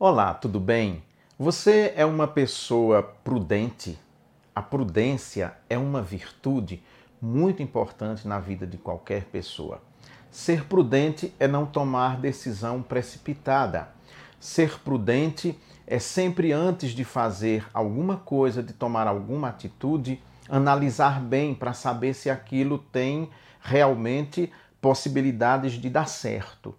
Olá, tudo bem? Você é uma pessoa prudente? A prudência é uma virtude muito importante na vida de qualquer pessoa. Ser prudente é não tomar decisão precipitada. Ser prudente é sempre antes de fazer alguma coisa, de tomar alguma atitude, analisar bem para saber se aquilo tem realmente possibilidades de dar certo.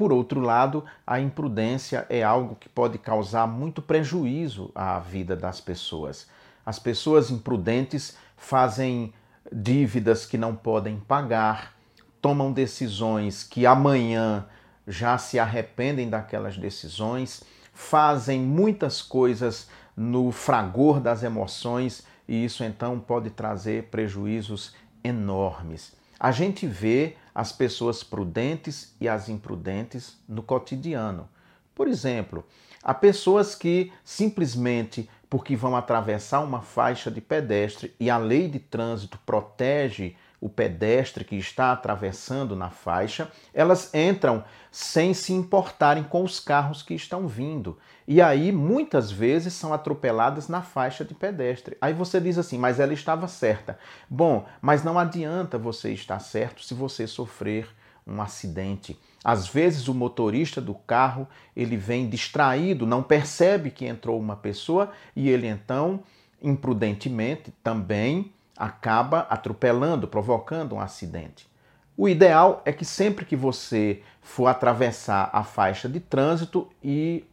Por outro lado, a imprudência é algo que pode causar muito prejuízo à vida das pessoas. As pessoas imprudentes fazem dívidas que não podem pagar, tomam decisões que amanhã já se arrependem daquelas decisões, fazem muitas coisas no fragor das emoções e isso então pode trazer prejuízos enormes. A gente vê as pessoas prudentes e as imprudentes no cotidiano. Por exemplo, há pessoas que simplesmente porque vão atravessar uma faixa de pedestre e a lei de trânsito protege o pedestre que está atravessando na faixa, elas entram sem se importarem com os carros que estão vindo. E aí, muitas vezes, são atropeladas na faixa de pedestre. Aí você diz assim, mas ela estava certa. Bom, mas não adianta você estar certo se você sofrer um acidente. Às vezes o motorista do carro, ele vem distraído, não percebe que entrou uma pessoa e ele então, imprudentemente, também acaba atropelando, provocando um acidente. O ideal é que sempre que você for atravessar a faixa de trânsito e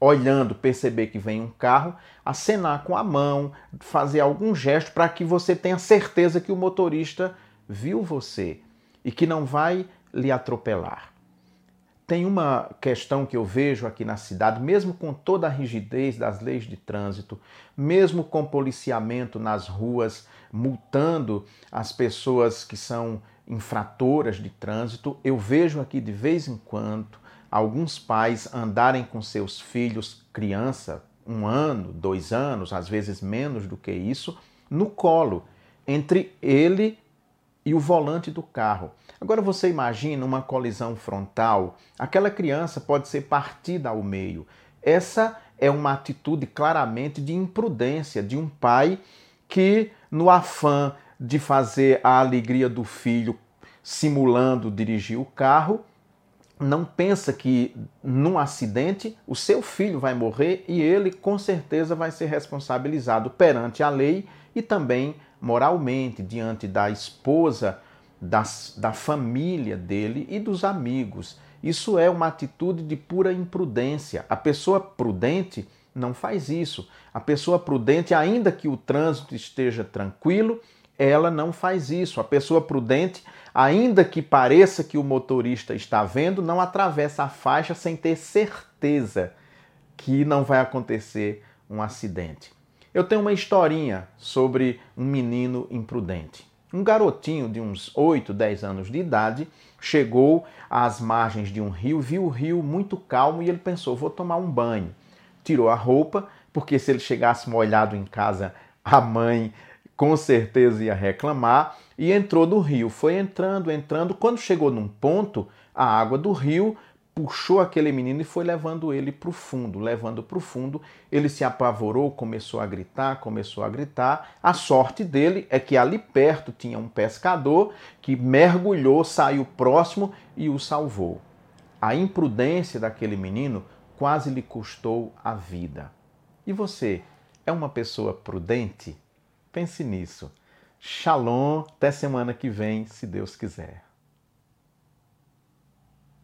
olhando, perceber que vem um carro, acenar com a mão, fazer algum gesto para que você tenha certeza que o motorista viu você e que não vai lhe atropelar. Tem uma questão que eu vejo aqui na cidade, mesmo com toda a rigidez das leis de trânsito, mesmo com policiamento nas ruas, multando as pessoas que são infratoras de trânsito, eu vejo aqui de vez em quando alguns pais andarem com seus filhos, criança, um ano, dois anos, às vezes menos do que isso, no colo, entre ele e o volante do carro. Agora você imagina uma colisão frontal, aquela criança pode ser partida ao meio. Essa é uma atitude claramente de imprudência de um pai que, no afã de fazer a alegria do filho simulando dirigir o carro, não pensa que num acidente o seu filho vai morrer e ele com certeza vai ser responsabilizado perante a lei e também moralmente diante da esposa, da família dele e dos amigos. Isso é uma atitude de pura imprudência. A pessoa prudente não faz isso. A pessoa prudente, ainda que o trânsito esteja tranquilo, ela não faz isso. A pessoa prudente, ainda que pareça que o motorista está vendo, não atravessa a faixa sem ter certeza que não vai acontecer um acidente. Eu tenho uma historinha sobre um menino imprudente. Um garotinho de uns 8, 10 anos de idade chegou às margens de um rio, viu o rio muito calmo e ele pensou: vou tomar um banho. Tirou a roupa, porque se ele chegasse molhado em casa, a mãe com certeza ia reclamar, e entrou no rio. Foi entrando, entrando. Quando chegou num ponto, a água do rio puxou aquele menino e foi levando ele para o fundo, levando para o fundo. Ele se apavorou, começou a gritar, começou a gritar. A sorte dele é que ali perto tinha um pescador que mergulhou, saiu próximo e o salvou. A imprudência daquele menino quase lhe custou a vida. E você é uma pessoa prudente? Pense nisso. Shalom, até semana que vem, se Deus quiser.